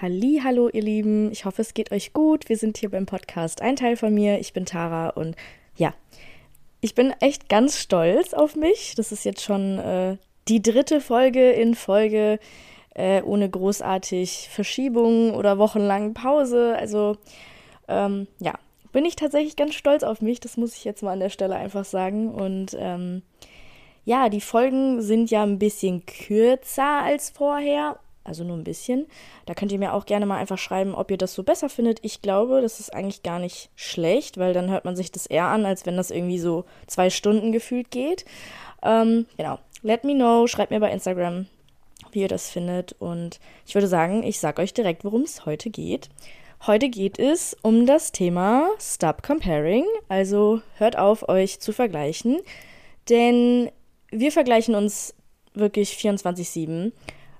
Hallo ihr Lieben. Ich hoffe, es geht euch gut. Wir sind hier beim Podcast Ein Teil von mir. Ich bin Tara und ja, ich bin echt ganz stolz auf mich. Das ist jetzt schon äh, die dritte Folge in Folge äh, ohne großartig Verschiebungen oder wochenlangen Pause. Also ähm, ja, bin ich tatsächlich ganz stolz auf mich. Das muss ich jetzt mal an der Stelle einfach sagen. Und ähm, ja, die Folgen sind ja ein bisschen kürzer als vorher also nur ein bisschen. Da könnt ihr mir auch gerne mal einfach schreiben, ob ihr das so besser findet. Ich glaube, das ist eigentlich gar nicht schlecht, weil dann hört man sich das eher an, als wenn das irgendwie so zwei Stunden gefühlt geht. Ähm, genau. Let me know, schreibt mir bei Instagram, wie ihr das findet. Und ich würde sagen, ich sage euch direkt, worum es heute geht. Heute geht es um das Thema Stop Comparing. Also hört auf, euch zu vergleichen. Denn wir vergleichen uns wirklich 24-7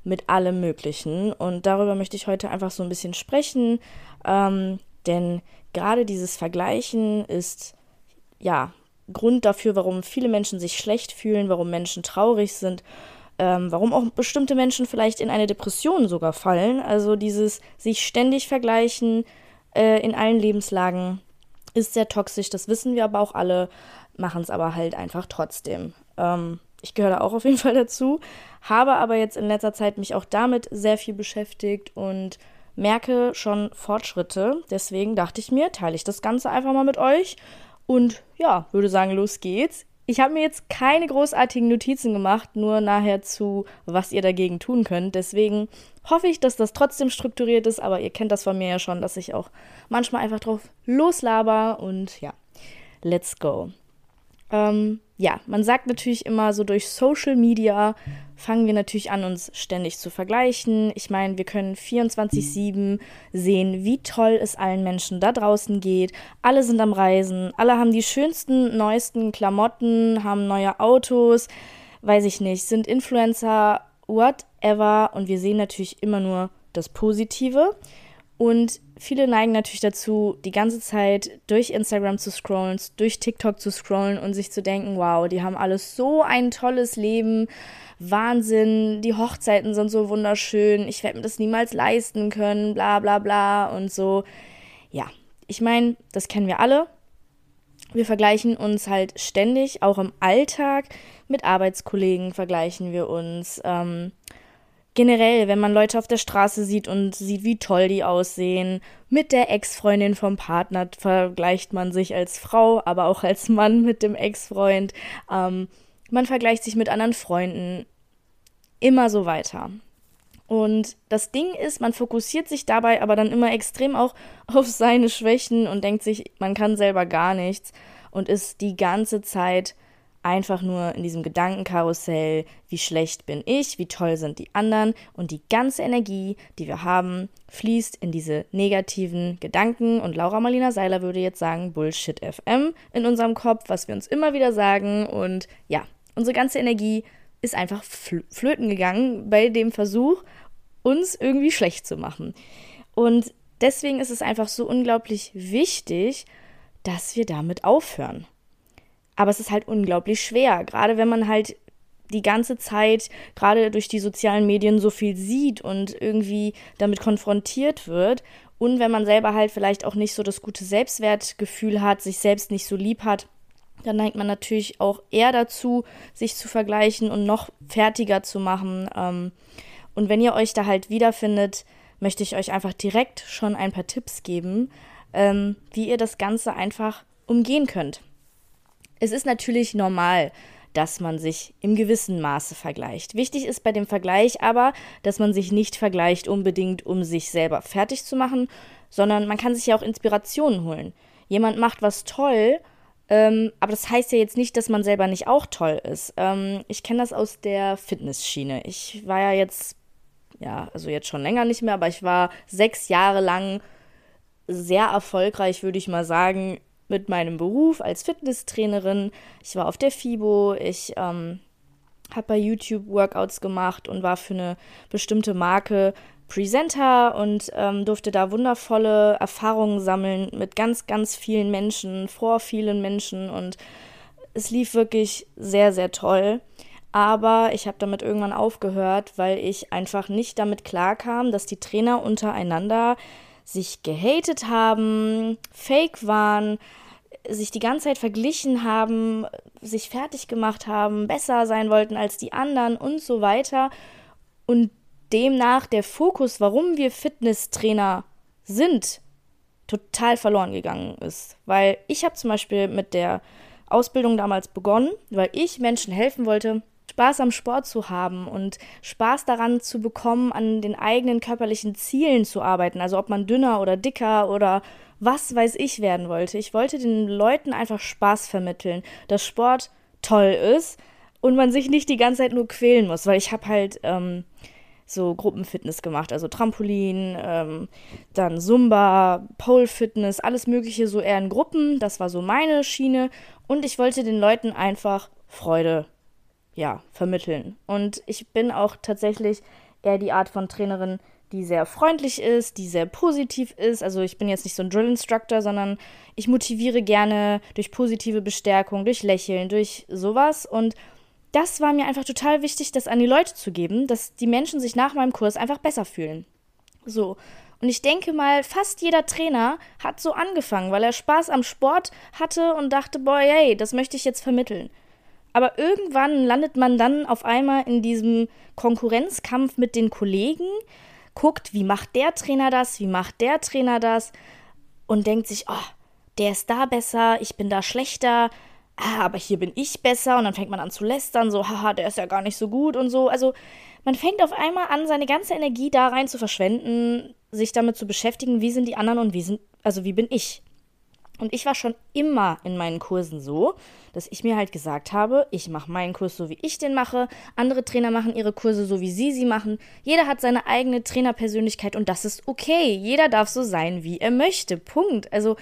mit allem Möglichen. Und darüber möchte ich heute einfach so ein bisschen sprechen, ähm, denn gerade dieses Vergleichen ist ja Grund dafür, warum viele Menschen sich schlecht fühlen, warum Menschen traurig sind, ähm, warum auch bestimmte Menschen vielleicht in eine Depression sogar fallen. Also dieses sich ständig vergleichen äh, in allen Lebenslagen ist sehr toxisch, das wissen wir aber auch alle, machen es aber halt einfach trotzdem. Ähm, ich gehöre da auch auf jeden Fall dazu, habe aber jetzt in letzter Zeit mich auch damit sehr viel beschäftigt und merke schon Fortschritte. Deswegen dachte ich mir, teile ich das Ganze einfach mal mit euch und ja, würde sagen, los geht's. Ich habe mir jetzt keine großartigen Notizen gemacht, nur nachher zu, was ihr dagegen tun könnt. Deswegen hoffe ich, dass das trotzdem strukturiert ist, aber ihr kennt das von mir ja schon, dass ich auch manchmal einfach drauf loslaber und ja, let's go. Ähm, ja, man sagt natürlich immer so durch Social Media fangen wir natürlich an, uns ständig zu vergleichen. Ich meine, wir können 24-7 sehen, wie toll es allen Menschen da draußen geht. Alle sind am Reisen, alle haben die schönsten, neuesten Klamotten, haben neue Autos, weiß ich nicht, sind Influencer, whatever. Und wir sehen natürlich immer nur das Positive. Und viele neigen natürlich dazu, die ganze Zeit durch Instagram zu scrollen, durch TikTok zu scrollen und sich zu denken, wow, die haben alles so ein tolles Leben, Wahnsinn, die Hochzeiten sind so wunderschön, ich werde mir das niemals leisten können, bla bla bla und so. Ja, ich meine, das kennen wir alle. Wir vergleichen uns halt ständig, auch im Alltag, mit Arbeitskollegen vergleichen wir uns. Ähm, generell, wenn man Leute auf der Straße sieht und sieht, wie toll die aussehen, mit der Ex-Freundin vom Partner vergleicht man sich als Frau, aber auch als Mann mit dem Ex-Freund. Ähm, man vergleicht sich mit anderen Freunden. Immer so weiter. Und das Ding ist, man fokussiert sich dabei aber dann immer extrem auch auf seine Schwächen und denkt sich, man kann selber gar nichts und ist die ganze Zeit einfach nur in diesem Gedankenkarussell, wie schlecht bin ich, wie toll sind die anderen und die ganze Energie, die wir haben, fließt in diese negativen Gedanken und Laura Marlina Seiler würde jetzt sagen Bullshit FM in unserem Kopf, was wir uns immer wieder sagen und ja, unsere ganze Energie ist einfach flöten gegangen bei dem Versuch, uns irgendwie schlecht zu machen. Und deswegen ist es einfach so unglaublich wichtig, dass wir damit aufhören. Aber es ist halt unglaublich schwer, gerade wenn man halt die ganze Zeit, gerade durch die sozialen Medien, so viel sieht und irgendwie damit konfrontiert wird. Und wenn man selber halt vielleicht auch nicht so das gute Selbstwertgefühl hat, sich selbst nicht so lieb hat, dann neigt man natürlich auch eher dazu, sich zu vergleichen und noch fertiger zu machen. Ähm, und wenn ihr euch da halt wiederfindet, möchte ich euch einfach direkt schon ein paar Tipps geben, ähm, wie ihr das Ganze einfach umgehen könnt. Es ist natürlich normal, dass man sich im gewissen Maße vergleicht. Wichtig ist bei dem Vergleich aber, dass man sich nicht vergleicht unbedingt, um sich selber fertig zu machen, sondern man kann sich ja auch Inspirationen holen. Jemand macht was toll, ähm, aber das heißt ja jetzt nicht, dass man selber nicht auch toll ist. Ähm, ich kenne das aus der Fitnessschiene. Ich war ja jetzt, ja, also jetzt schon länger nicht mehr, aber ich war sechs Jahre lang sehr erfolgreich, würde ich mal sagen, mit meinem Beruf als Fitnesstrainerin. Ich war auf der FIBO, ich ähm, habe bei YouTube Workouts gemacht und war für eine bestimmte Marke Presenter und ähm, durfte da wundervolle Erfahrungen sammeln mit ganz, ganz vielen Menschen, vor vielen Menschen und es lief wirklich sehr, sehr toll. aber ich habe damit irgendwann aufgehört, weil ich einfach nicht damit klarkam, dass die Trainer untereinander sich gehatet haben, fake waren, sich die ganze Zeit verglichen haben, sich fertig gemacht haben, besser sein wollten als die anderen und so weiter. Und demnach der Fokus, warum wir Fitnesstrainer sind, total verloren gegangen ist. Weil ich habe zum Beispiel mit der Ausbildung damals begonnen, weil ich Menschen helfen wollte, Spaß am Sport zu haben und Spaß daran zu bekommen, an den eigenen körperlichen Zielen zu arbeiten. Also ob man dünner oder dicker oder was weiß ich werden wollte. Ich wollte den Leuten einfach Spaß vermitteln, dass Sport toll ist und man sich nicht die ganze Zeit nur quälen muss, weil ich habe halt ähm, so Gruppenfitness gemacht, also Trampolin, ähm, dann Zumba, Pole Fitness, alles Mögliche so eher in Gruppen. Das war so meine Schiene und ich wollte den Leuten einfach Freude, ja, vermitteln. Und ich bin auch tatsächlich eher die Art von Trainerin, die sehr freundlich ist, die sehr positiv ist. Also ich bin jetzt nicht so ein Drill Instructor, sondern ich motiviere gerne durch positive Bestärkung, durch Lächeln, durch sowas und das war mir einfach total wichtig, das an die Leute zu geben, dass die Menschen sich nach meinem Kurs einfach besser fühlen. So. Und ich denke mal, fast jeder Trainer hat so angefangen, weil er Spaß am Sport hatte und dachte, boah, hey, das möchte ich jetzt vermitteln. Aber irgendwann landet man dann auf einmal in diesem Konkurrenzkampf mit den Kollegen, guckt, wie macht der Trainer das, wie macht der Trainer das und denkt sich, oh, der ist da besser, ich bin da schlechter, ah, aber hier bin ich besser und dann fängt man an zu lästern, so, haha, der ist ja gar nicht so gut und so. Also man fängt auf einmal an, seine ganze Energie da rein zu verschwenden, sich damit zu beschäftigen, wie sind die anderen und wie sind, also wie bin ich. Und ich war schon immer in meinen Kursen so, dass ich mir halt gesagt habe, ich mache meinen Kurs so, wie ich den mache. Andere Trainer machen ihre Kurse so, wie sie sie machen. Jeder hat seine eigene Trainerpersönlichkeit und das ist okay. Jeder darf so sein, wie er möchte. Punkt. Also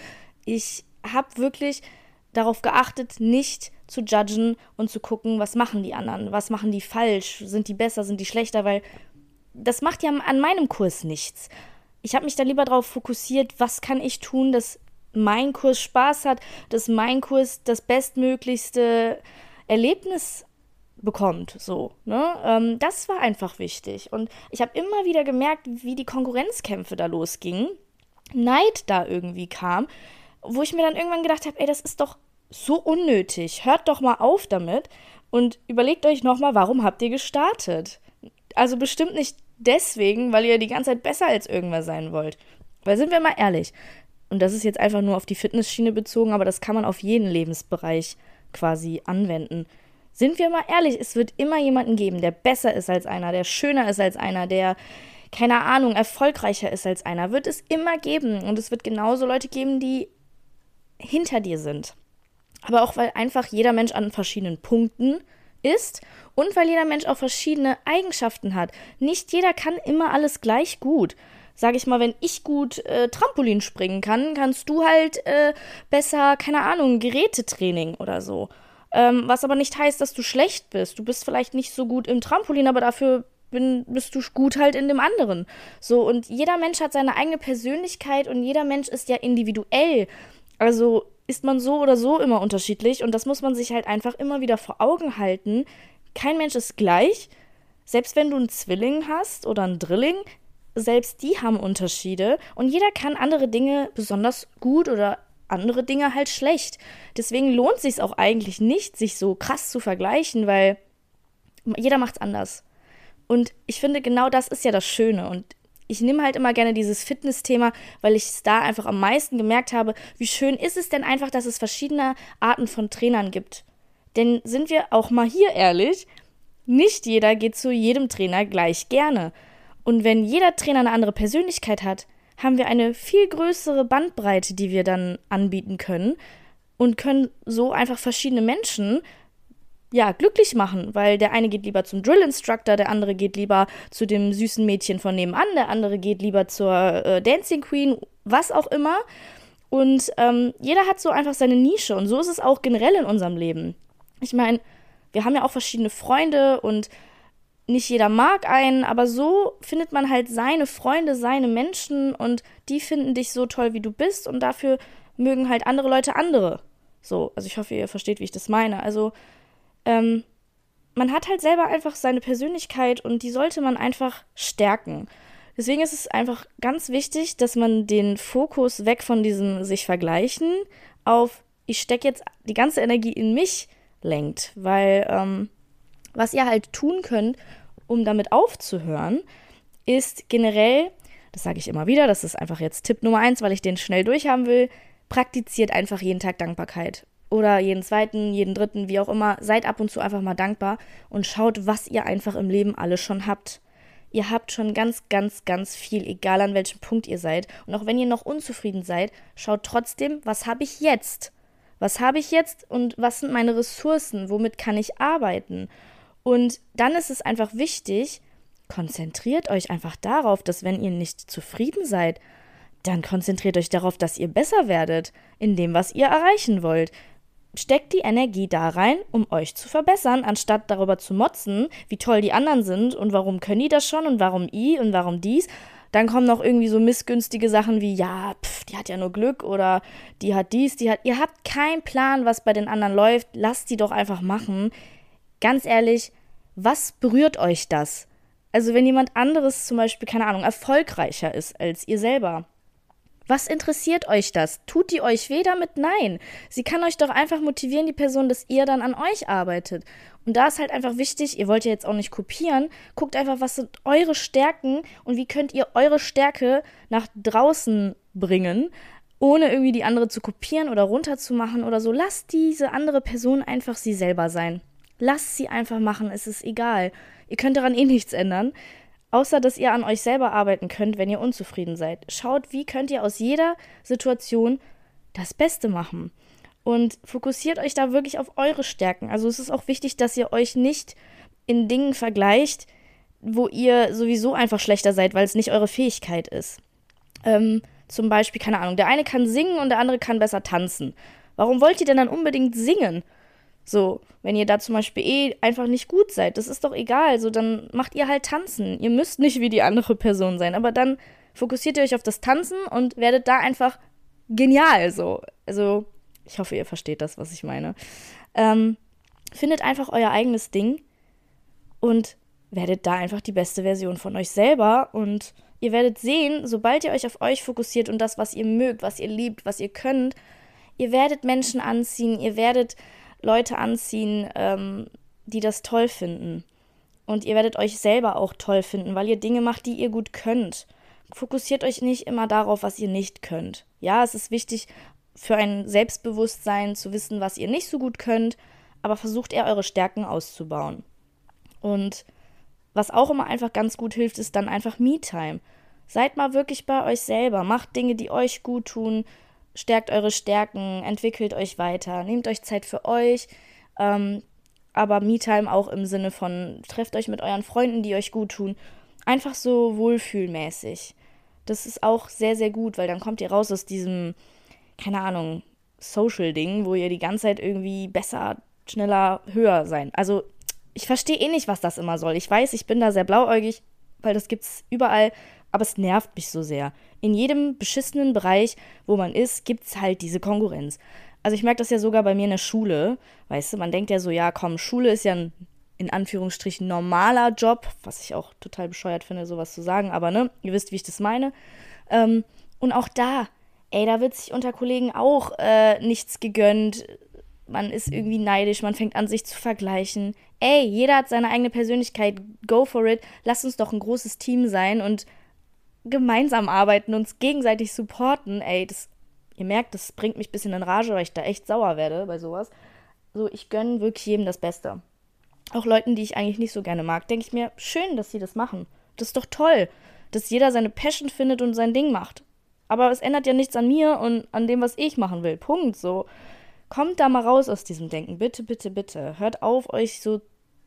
ich habe wirklich darauf geachtet, nicht zu judgen und zu gucken, was machen die anderen, was machen die falsch, sind die besser, sind die schlechter, weil das macht ja an meinem Kurs nichts. Ich habe mich da lieber darauf fokussiert, was kann ich tun, dass mein Kurs Spaß hat, dass mein Kurs das bestmöglichste Erlebnis bekommt, so, ne? Ähm, das war einfach wichtig. Und ich habe immer wieder gemerkt, wie die Konkurrenzkämpfe da losgingen, Neid da irgendwie kam, wo ich mir dann irgendwann gedacht habe, ey, das ist doch so unnötig. Hört doch mal auf damit und überlegt euch nochmal, warum habt ihr gestartet? Also bestimmt nicht deswegen, weil ihr die ganze Zeit besser als irgendwer sein wollt. Weil sind wir mal ehrlich, und das ist jetzt einfach nur auf die Fitnessschiene bezogen, aber das kann man auf jeden Lebensbereich quasi anwenden. Sind wir mal ehrlich, es wird immer jemanden geben, der besser ist als einer, der schöner ist als einer, der, keine Ahnung, erfolgreicher ist als einer. Wird es immer geben. Und es wird genauso Leute geben, die hinter dir sind aber auch weil einfach jeder Mensch an verschiedenen Punkten ist und weil jeder Mensch auch verschiedene Eigenschaften hat. Nicht jeder kann immer alles gleich gut. Sag ich mal, wenn ich gut äh, Trampolin springen kann, kannst du halt äh, besser, keine Ahnung, Gerätetraining oder so. Ähm, was aber nicht heißt, dass du schlecht bist. Du bist vielleicht nicht so gut im Trampolin, aber dafür bin, bist du gut halt in dem anderen. So, und jeder Mensch hat seine eigene Persönlichkeit und jeder Mensch ist ja individuell. Also ist man so oder so immer unterschiedlich und das muss man sich halt einfach immer wieder vor Augen halten. Kein Mensch ist gleich. Selbst wenn du einen Zwilling hast oder einen Drilling, selbst die haben Unterschiede und jeder kann andere Dinge besonders gut oder andere Dinge halt schlecht. Deswegen lohnt sich auch eigentlich nicht, sich so krass zu vergleichen, weil jeder macht's anders. Und ich finde, genau das ist ja das Schöne. Und ich nehme halt immer gerne dieses Fitness-Thema, weil ich es da einfach am meisten gemerkt habe, wie schön ist es denn einfach, dass es verschiedene Arten von Trainern gibt. Denn sind wir auch mal hier ehrlich, nicht jeder geht zu jedem Trainer gleich gerne. Und wenn jeder Trainer eine andere Persönlichkeit hat, haben wir eine viel größere Bandbreite, die wir dann anbieten können und können so einfach verschiedene Menschen ja, glücklich machen, weil der eine geht lieber zum Drill Instructor, der andere geht lieber zu dem süßen Mädchen von nebenan, der andere geht lieber zur äh, Dancing Queen, was auch immer. Und ähm, jeder hat so einfach seine Nische und so ist es auch generell in unserem Leben. Ich meine, wir haben ja auch verschiedene Freunde und nicht jeder mag einen, aber so findet man halt seine Freunde, seine Menschen und die finden dich so toll, wie du bist und dafür mögen halt andere Leute andere. So, also ich hoffe, ihr versteht, wie ich das meine. Also ähm, man hat halt selber einfach seine Persönlichkeit und die sollte man einfach stärken. Deswegen ist es einfach ganz wichtig, dass man den Fokus weg von diesem sich vergleichen auf ich stecke jetzt die ganze Energie in mich lenkt, weil ähm, was ihr halt tun könnt, um damit aufzuhören, ist generell, das sage ich immer wieder, das ist einfach jetzt Tipp Nummer eins, weil ich den schnell durchhaben will, praktiziert einfach jeden Tag Dankbarkeit oder jeden zweiten, jeden dritten, wie auch immer, seid ab und zu einfach mal dankbar und schaut, was ihr einfach im Leben alles schon habt. Ihr habt schon ganz, ganz, ganz viel, egal an welchem Punkt ihr seid. Und auch wenn ihr noch unzufrieden seid, schaut trotzdem, was habe ich jetzt? Was habe ich jetzt und was sind meine Ressourcen? Womit kann ich arbeiten? Und dann ist es einfach wichtig, konzentriert euch einfach darauf, dass wenn ihr nicht zufrieden seid, dann konzentriert euch darauf, dass ihr besser werdet in dem, was ihr erreichen wollt steckt die Energie da rein, um euch zu verbessern, anstatt darüber zu motzen, wie toll die anderen sind und warum können die das schon und warum i und warum dies. Dann kommen noch irgendwie so missgünstige Sachen wie, ja, pff, die hat ja nur Glück oder die hat dies, die hat. Ihr habt keinen Plan, was bei den anderen läuft. Lasst die doch einfach machen. Ganz ehrlich, was berührt euch das? Also, wenn jemand anderes zum Beispiel, keine Ahnung, erfolgreicher ist als ihr selber, was interessiert euch das? Tut die euch weh damit? Nein. Sie kann euch doch einfach motivieren, die Person, dass ihr dann an euch arbeitet. Und da ist halt einfach wichtig, ihr wollt ja jetzt auch nicht kopieren, guckt einfach, was sind eure Stärken und wie könnt ihr eure Stärke nach draußen bringen, ohne irgendwie die andere zu kopieren oder runterzumachen oder so. Lasst diese andere Person einfach sie selber sein. Lasst sie einfach machen, es ist egal. Ihr könnt daran eh nichts ändern. Außer dass ihr an euch selber arbeiten könnt, wenn ihr unzufrieden seid. Schaut, wie könnt ihr aus jeder Situation das Beste machen. Und fokussiert euch da wirklich auf eure Stärken. Also es ist auch wichtig, dass ihr euch nicht in Dingen vergleicht, wo ihr sowieso einfach schlechter seid, weil es nicht eure Fähigkeit ist. Ähm, zum Beispiel, keine Ahnung, der eine kann singen und der andere kann besser tanzen. Warum wollt ihr denn dann unbedingt singen? So, wenn ihr da zum Beispiel eh einfach nicht gut seid, das ist doch egal. So, dann macht ihr halt tanzen. Ihr müsst nicht wie die andere Person sein, aber dann fokussiert ihr euch auf das Tanzen und werdet da einfach genial. So, also ich hoffe, ihr versteht das, was ich meine. Ähm, findet einfach euer eigenes Ding und werdet da einfach die beste Version von euch selber und ihr werdet sehen, sobald ihr euch auf euch fokussiert und das, was ihr mögt, was ihr liebt, was ihr könnt, ihr werdet Menschen anziehen, ihr werdet Leute anziehen, ähm, die das toll finden. Und ihr werdet euch selber auch toll finden, weil ihr Dinge macht, die ihr gut könnt. Fokussiert euch nicht immer darauf, was ihr nicht könnt. Ja, es ist wichtig für ein Selbstbewusstsein zu wissen, was ihr nicht so gut könnt, aber versucht eher eure Stärken auszubauen. Und was auch immer einfach ganz gut hilft, ist dann einfach Me-Time. Seid mal wirklich bei euch selber, macht Dinge, die euch gut tun, stärkt eure Stärken, entwickelt euch weiter, nehmt euch Zeit für euch, ähm, aber Me-Time auch im Sinne von trefft euch mit euren Freunden, die euch gut tun. Einfach so wohlfühlmäßig. Das ist auch sehr, sehr gut, weil dann kommt ihr raus aus diesem, keine Ahnung, Social-Ding, wo ihr die ganze Zeit irgendwie besser, schneller, höher sein. Also, ich verstehe eh nicht, was das immer soll. Ich weiß, ich bin da sehr blauäugig, weil das gibt's überall aber es nervt mich so sehr. In jedem beschissenen Bereich, wo man ist, gibt es halt diese Konkurrenz. Also ich merke das ja sogar bei mir in der Schule. Weißt du, man denkt ja so, ja, komm, Schule ist ja ein in Anführungsstrichen normaler Job, was ich auch total bescheuert finde, sowas zu sagen, aber ne, ihr wisst, wie ich das meine. Ähm, und auch da, ey, da wird sich unter Kollegen auch äh, nichts gegönnt. Man ist irgendwie neidisch, man fängt an, sich zu vergleichen. Ey, jeder hat seine eigene Persönlichkeit, go for it. Lass uns doch ein großes Team sein und gemeinsam arbeiten, uns gegenseitig supporten, ey, das, ihr merkt, das bringt mich ein bisschen in Rage, weil ich da echt sauer werde bei sowas. So, ich gönne wirklich jedem das Beste. Auch Leuten, die ich eigentlich nicht so gerne mag, denke ich mir, schön, dass sie das machen. Das ist doch toll, dass jeder seine Passion findet und sein Ding macht. Aber es ändert ja nichts an mir und an dem, was ich machen will. Punkt. So, kommt da mal raus aus diesem Denken. Bitte, bitte, bitte. Hört auf, euch so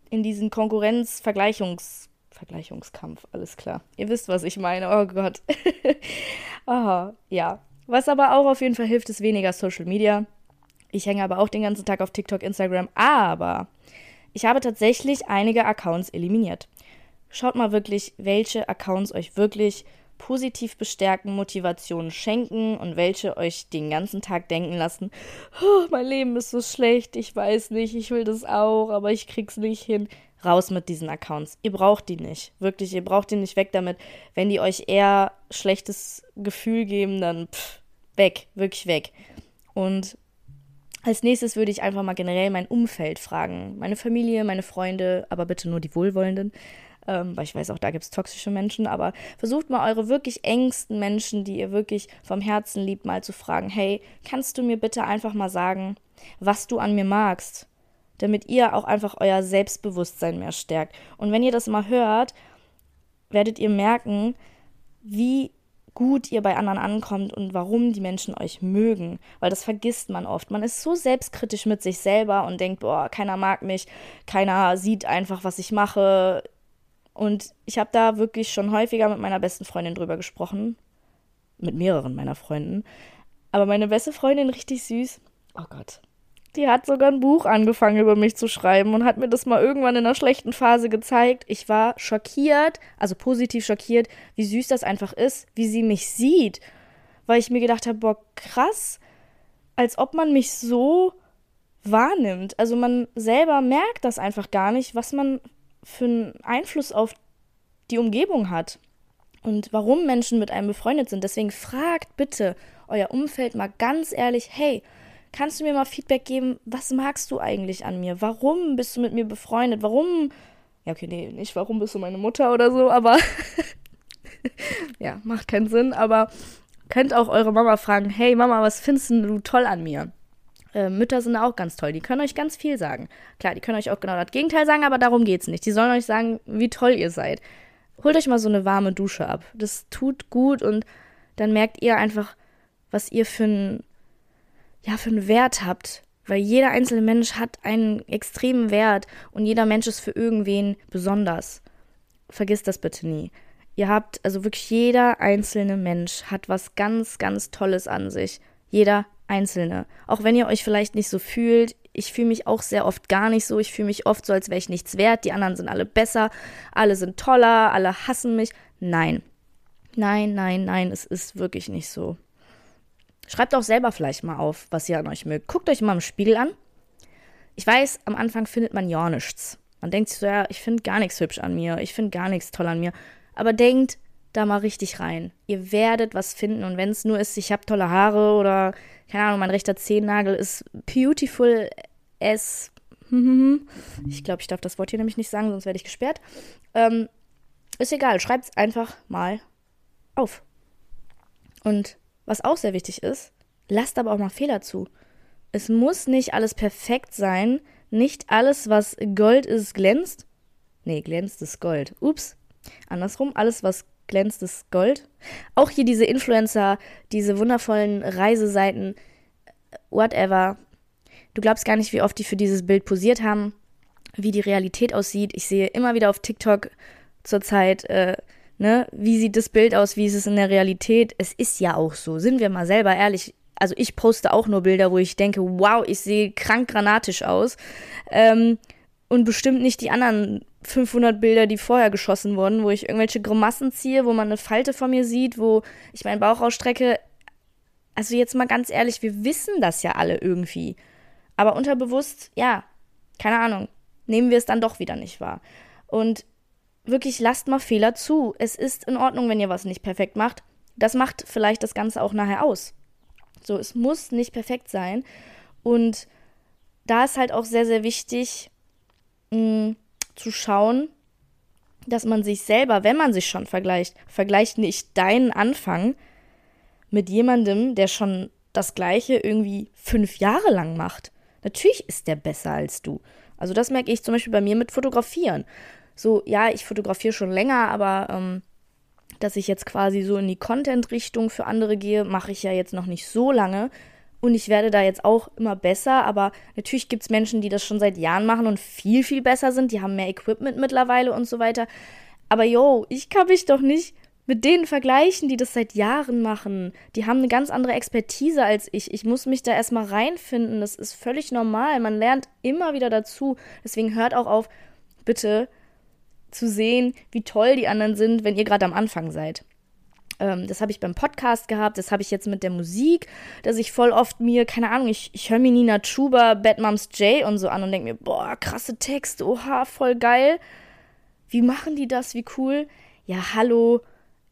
in diesen Konkurrenz-Vergleichungs- Vergleichungskampf, alles klar. Ihr wisst, was ich meine. Oh Gott. Aha, ja. Was aber auch auf jeden Fall hilft, ist weniger Social Media. Ich hänge aber auch den ganzen Tag auf TikTok, Instagram. Aber ich habe tatsächlich einige Accounts eliminiert. Schaut mal wirklich, welche Accounts euch wirklich positiv bestärken, Motivation schenken und welche euch den ganzen Tag denken lassen, oh, mein Leben ist so schlecht, ich weiß nicht, ich will das auch, aber ich krieg's nicht hin. Raus mit diesen Accounts. Ihr braucht die nicht. Wirklich, ihr braucht die nicht weg damit. Wenn die euch eher schlechtes Gefühl geben, dann pff, weg, wirklich weg. Und als nächstes würde ich einfach mal generell mein Umfeld fragen. Meine Familie, meine Freunde, aber bitte nur die Wohlwollenden. Ähm, weil ich weiß, auch da gibt es toxische Menschen. Aber versucht mal eure wirklich engsten Menschen, die ihr wirklich vom Herzen liebt, mal zu fragen: Hey, kannst du mir bitte einfach mal sagen, was du an mir magst? Damit ihr auch einfach euer Selbstbewusstsein mehr stärkt. Und wenn ihr das mal hört, werdet ihr merken, wie gut ihr bei anderen ankommt und warum die Menschen euch mögen, weil das vergisst man oft. Man ist so selbstkritisch mit sich selber und denkt, boah, keiner mag mich, keiner sieht einfach, was ich mache. Und ich habe da wirklich schon häufiger mit meiner besten Freundin drüber gesprochen, mit mehreren meiner Freunden. Aber meine beste Freundin richtig süß. Oh Gott, die hat sogar ein Buch angefangen über mich zu schreiben und hat mir das mal irgendwann in einer schlechten Phase gezeigt. Ich war schockiert, also positiv schockiert, wie süß das einfach ist, wie sie mich sieht. Weil ich mir gedacht habe, boah, krass, als ob man mich so wahrnimmt. Also man selber merkt das einfach gar nicht, was man für einen Einfluss auf die Umgebung hat und warum Menschen mit einem befreundet sind. Deswegen fragt bitte euer Umfeld mal ganz ehrlich, hey, Kannst du mir mal Feedback geben? Was magst du eigentlich an mir? Warum bist du mit mir befreundet? Warum? Ja, okay, nee, nicht warum bist du meine Mutter oder so, aber ja, macht keinen Sinn. Aber könnt auch eure Mama fragen: Hey Mama, was findest du toll an mir? Äh, Mütter sind auch ganz toll. Die können euch ganz viel sagen. Klar, die können euch auch genau das Gegenteil sagen, aber darum geht's nicht. Die sollen euch sagen, wie toll ihr seid. Holt euch mal so eine warme Dusche ab. Das tut gut und dann merkt ihr einfach, was ihr für ein ja, für einen Wert habt. Weil jeder einzelne Mensch hat einen extremen Wert und jeder Mensch ist für irgendwen besonders. Vergisst das bitte nie. Ihr habt, also wirklich jeder einzelne Mensch hat was ganz, ganz Tolles an sich. Jeder einzelne. Auch wenn ihr euch vielleicht nicht so fühlt. Ich fühle mich auch sehr oft gar nicht so. Ich fühle mich oft so, als wäre ich nichts wert. Die anderen sind alle besser. Alle sind toller. Alle hassen mich. Nein. Nein, nein, nein. Es ist wirklich nicht so. Schreibt auch selber vielleicht mal auf, was ihr an euch mögt. Guckt euch mal im Spiegel an. Ich weiß, am Anfang findet man ja nichts. Man denkt sich so, ja, ich finde gar nichts hübsch an mir, ich finde gar nichts toll an mir. Aber denkt da mal richtig rein. Ihr werdet was finden und wenn es nur ist, ich habe tolle Haare oder, keine Ahnung, mein rechter Zehennagel ist beautiful as. Ich glaube, ich darf das Wort hier nämlich nicht sagen, sonst werde ich gesperrt. Ähm, ist egal, schreibt es einfach mal auf. Und was auch sehr wichtig ist, lasst aber auch mal Fehler zu. Es muss nicht alles perfekt sein. Nicht alles, was Gold ist, glänzt. Nee, glänzt ist Gold. Ups. Andersrum, alles, was glänzt, ist Gold. Auch hier diese Influencer, diese wundervollen Reiseseiten, whatever. Du glaubst gar nicht, wie oft die für dieses Bild posiert haben, wie die Realität aussieht. Ich sehe immer wieder auf TikTok zurzeit äh, ne, wie sieht das Bild aus, wie ist es in der Realität? Es ist ja auch so, sind wir mal selber ehrlich. Also ich poste auch nur Bilder, wo ich denke, wow, ich sehe krank granatisch aus. Ähm, und bestimmt nicht die anderen 500 Bilder, die vorher geschossen wurden, wo ich irgendwelche Grimassen ziehe, wo man eine Falte von mir sieht, wo ich meinen Bauch ausstrecke. Also jetzt mal ganz ehrlich, wir wissen das ja alle irgendwie. Aber unterbewusst, ja, keine Ahnung, nehmen wir es dann doch wieder nicht wahr. Und wirklich lasst mal Fehler zu. Es ist in Ordnung, wenn ihr was nicht perfekt macht. Das macht vielleicht das Ganze auch nachher aus. So, es muss nicht perfekt sein. Und da ist halt auch sehr, sehr wichtig mh, zu schauen, dass man sich selber, wenn man sich schon vergleicht, vergleicht nicht deinen Anfang mit jemandem, der schon das Gleiche irgendwie fünf Jahre lang macht. Natürlich ist der besser als du. Also das merke ich zum Beispiel bei mir mit Fotografieren so, ja, ich fotografiere schon länger, aber ähm, dass ich jetzt quasi so in die Content-Richtung für andere gehe, mache ich ja jetzt noch nicht so lange. Und ich werde da jetzt auch immer besser, aber natürlich gibt es Menschen, die das schon seit Jahren machen und viel, viel besser sind. Die haben mehr Equipment mittlerweile und so weiter. Aber yo, ich kann mich doch nicht mit denen vergleichen, die das seit Jahren machen. Die haben eine ganz andere Expertise als ich. Ich muss mich da erstmal reinfinden. Das ist völlig normal. Man lernt immer wieder dazu. Deswegen hört auch auf, bitte zu sehen, wie toll die anderen sind, wenn ihr gerade am Anfang seid. Ähm, das habe ich beim Podcast gehabt, das habe ich jetzt mit der Musik, dass ich voll oft mir, keine Ahnung, ich, ich höre mir Nina Chuba, Bad Moms J und so an und denke mir, boah, krasse Texte, oha, voll geil. Wie machen die das? Wie cool. Ja, hallo.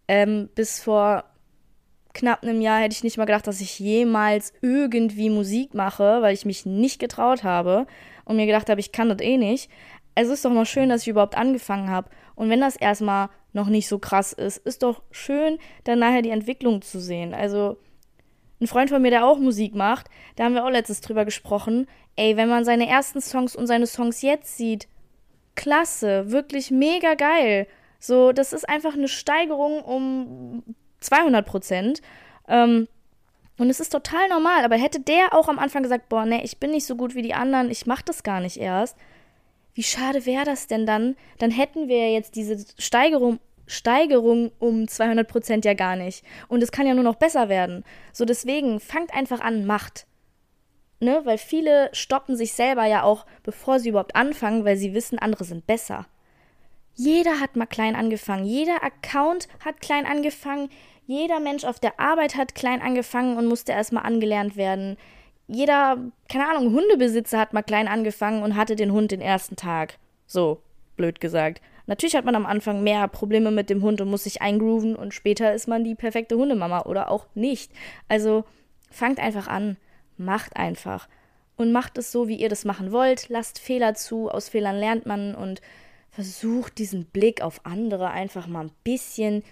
Ähm, bis vor knapp einem Jahr hätte ich nicht mal gedacht, dass ich jemals irgendwie Musik mache, weil ich mich nicht getraut habe und mir gedacht habe, ich kann das eh nicht. Also ist doch mal schön, dass ich überhaupt angefangen habe. Und wenn das erstmal noch nicht so krass ist, ist doch schön, dann nachher die Entwicklung zu sehen. Also ein Freund von mir, der auch Musik macht, da haben wir auch letztes drüber gesprochen. Ey, wenn man seine ersten Songs und seine Songs jetzt sieht, klasse, wirklich mega geil. So, das ist einfach eine Steigerung um 200 Prozent. Ähm, und es ist total normal, aber hätte der auch am Anfang gesagt, boah, nee, ich bin nicht so gut wie die anderen, ich mach das gar nicht erst. Wie schade wäre das denn dann? Dann hätten wir ja jetzt diese Steigerung, Steigerung um 200 Prozent ja gar nicht. Und es kann ja nur noch besser werden. So deswegen, fangt einfach an, macht. Ne? Weil viele stoppen sich selber ja auch, bevor sie überhaupt anfangen, weil sie wissen, andere sind besser. Jeder hat mal klein angefangen. Jeder Account hat klein angefangen. Jeder Mensch auf der Arbeit hat klein angefangen und musste erstmal angelernt werden. Jeder, keine Ahnung, Hundebesitzer hat mal klein angefangen und hatte den Hund den ersten Tag. So, blöd gesagt. Natürlich hat man am Anfang mehr Probleme mit dem Hund und muss sich eingrooven und später ist man die perfekte Hundemama oder auch nicht. Also fangt einfach an, macht einfach und macht es so, wie ihr das machen wollt. Lasst Fehler zu, aus Fehlern lernt man und versucht diesen Blick auf andere einfach mal ein bisschen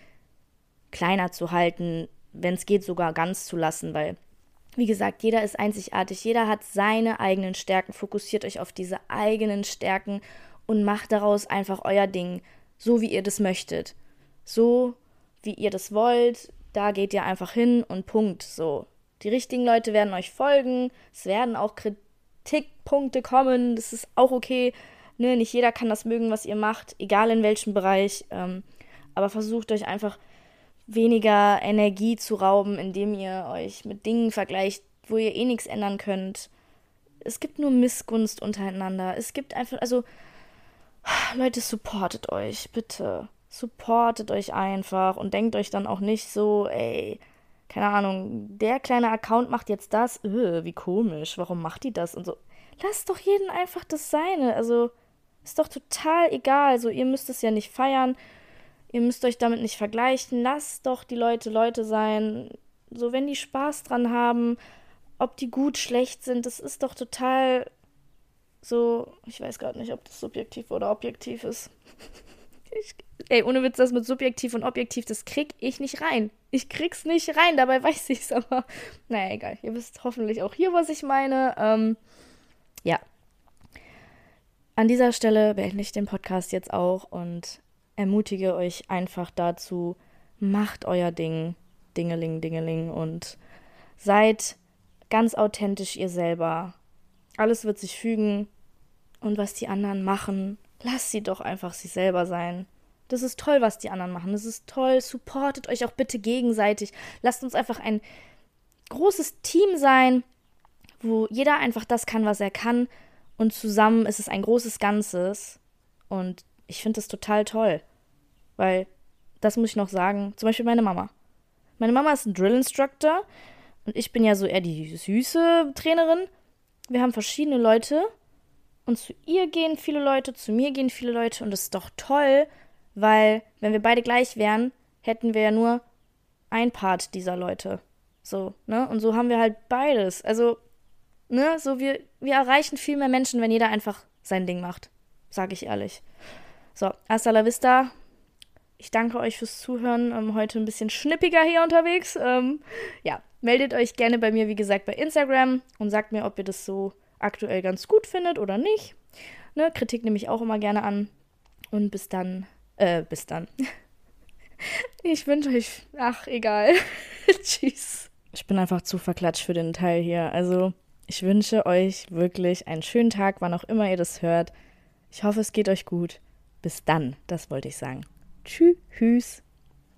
kleiner zu halten, wenn es geht, sogar ganz zu lassen, weil, wie gesagt, jeder ist einzigartig, jeder hat seine eigenen Stärken. Fokussiert euch auf diese eigenen Stärken und macht daraus einfach euer Ding, so wie ihr das möchtet. So wie ihr das wollt, da geht ihr einfach hin und Punkt. So. Die richtigen Leute werden euch folgen, es werden auch Kritikpunkte kommen, das ist auch okay. Ne, nicht jeder kann das mögen, was ihr macht, egal in welchem Bereich. Ähm, aber versucht euch einfach weniger Energie zu rauben, indem ihr euch mit Dingen vergleicht, wo ihr eh nichts ändern könnt. Es gibt nur Missgunst untereinander. Es gibt einfach, also Leute, supportet euch, bitte. Supportet euch einfach und denkt euch dann auch nicht so, ey, keine Ahnung, der kleine Account macht jetzt das, öh, wie komisch, warum macht die das und so. Lasst doch jeden einfach das Seine. Also, ist doch total egal. So, ihr müsst es ja nicht feiern. Ihr müsst euch damit nicht vergleichen. Lasst doch die Leute Leute sein. So, wenn die Spaß dran haben, ob die gut, schlecht sind, das ist doch total so. Ich weiß gerade nicht, ob das subjektiv oder objektiv ist. ich, ey, ohne Witz, das mit subjektiv und objektiv, das krieg ich nicht rein. Ich krieg's nicht rein, dabei weiß ich's, aber naja, egal. Ihr wisst hoffentlich auch hier, was ich meine. Ähm, ja, an dieser Stelle beende ich den Podcast jetzt auch und ermutige euch einfach dazu, macht euer Ding, Dingeling, Dingeling und seid ganz authentisch ihr selber. Alles wird sich fügen und was die anderen machen, lasst sie doch einfach sie selber sein. Das ist toll, was die anderen machen. Das ist toll. Supportet euch auch bitte gegenseitig. Lasst uns einfach ein großes Team sein, wo jeder einfach das kann, was er kann und zusammen ist es ein großes Ganzes. Und ich finde das total toll. Weil, das muss ich noch sagen, zum Beispiel meine Mama. Meine Mama ist ein Drill Instructor und ich bin ja so eher die süße Trainerin. Wir haben verschiedene Leute und zu ihr gehen viele Leute, zu mir gehen viele Leute und das ist doch toll, weil wenn wir beide gleich wären, hätten wir ja nur ein Part dieser Leute. So, ne? Und so haben wir halt beides. Also ne, so wir, wir erreichen viel mehr Menschen, wenn jeder einfach sein Ding macht. Sage ich ehrlich. So, hasta la vista. Ich danke euch fürs Zuhören. Ähm, heute ein bisschen schnippiger hier unterwegs. Ähm, ja, meldet euch gerne bei mir, wie gesagt, bei Instagram und sagt mir, ob ihr das so aktuell ganz gut findet oder nicht. Ne, Kritik nehme ich auch immer gerne an. Und bis dann. Äh, bis dann. ich wünsche euch. Ach, egal. Tschüss. Ich bin einfach zu verklatscht für den Teil hier. Also. Ich wünsche euch wirklich einen schönen Tag, wann auch immer ihr das hört. Ich hoffe, es geht euch gut. Bis dann, das wollte ich sagen. Tschüss.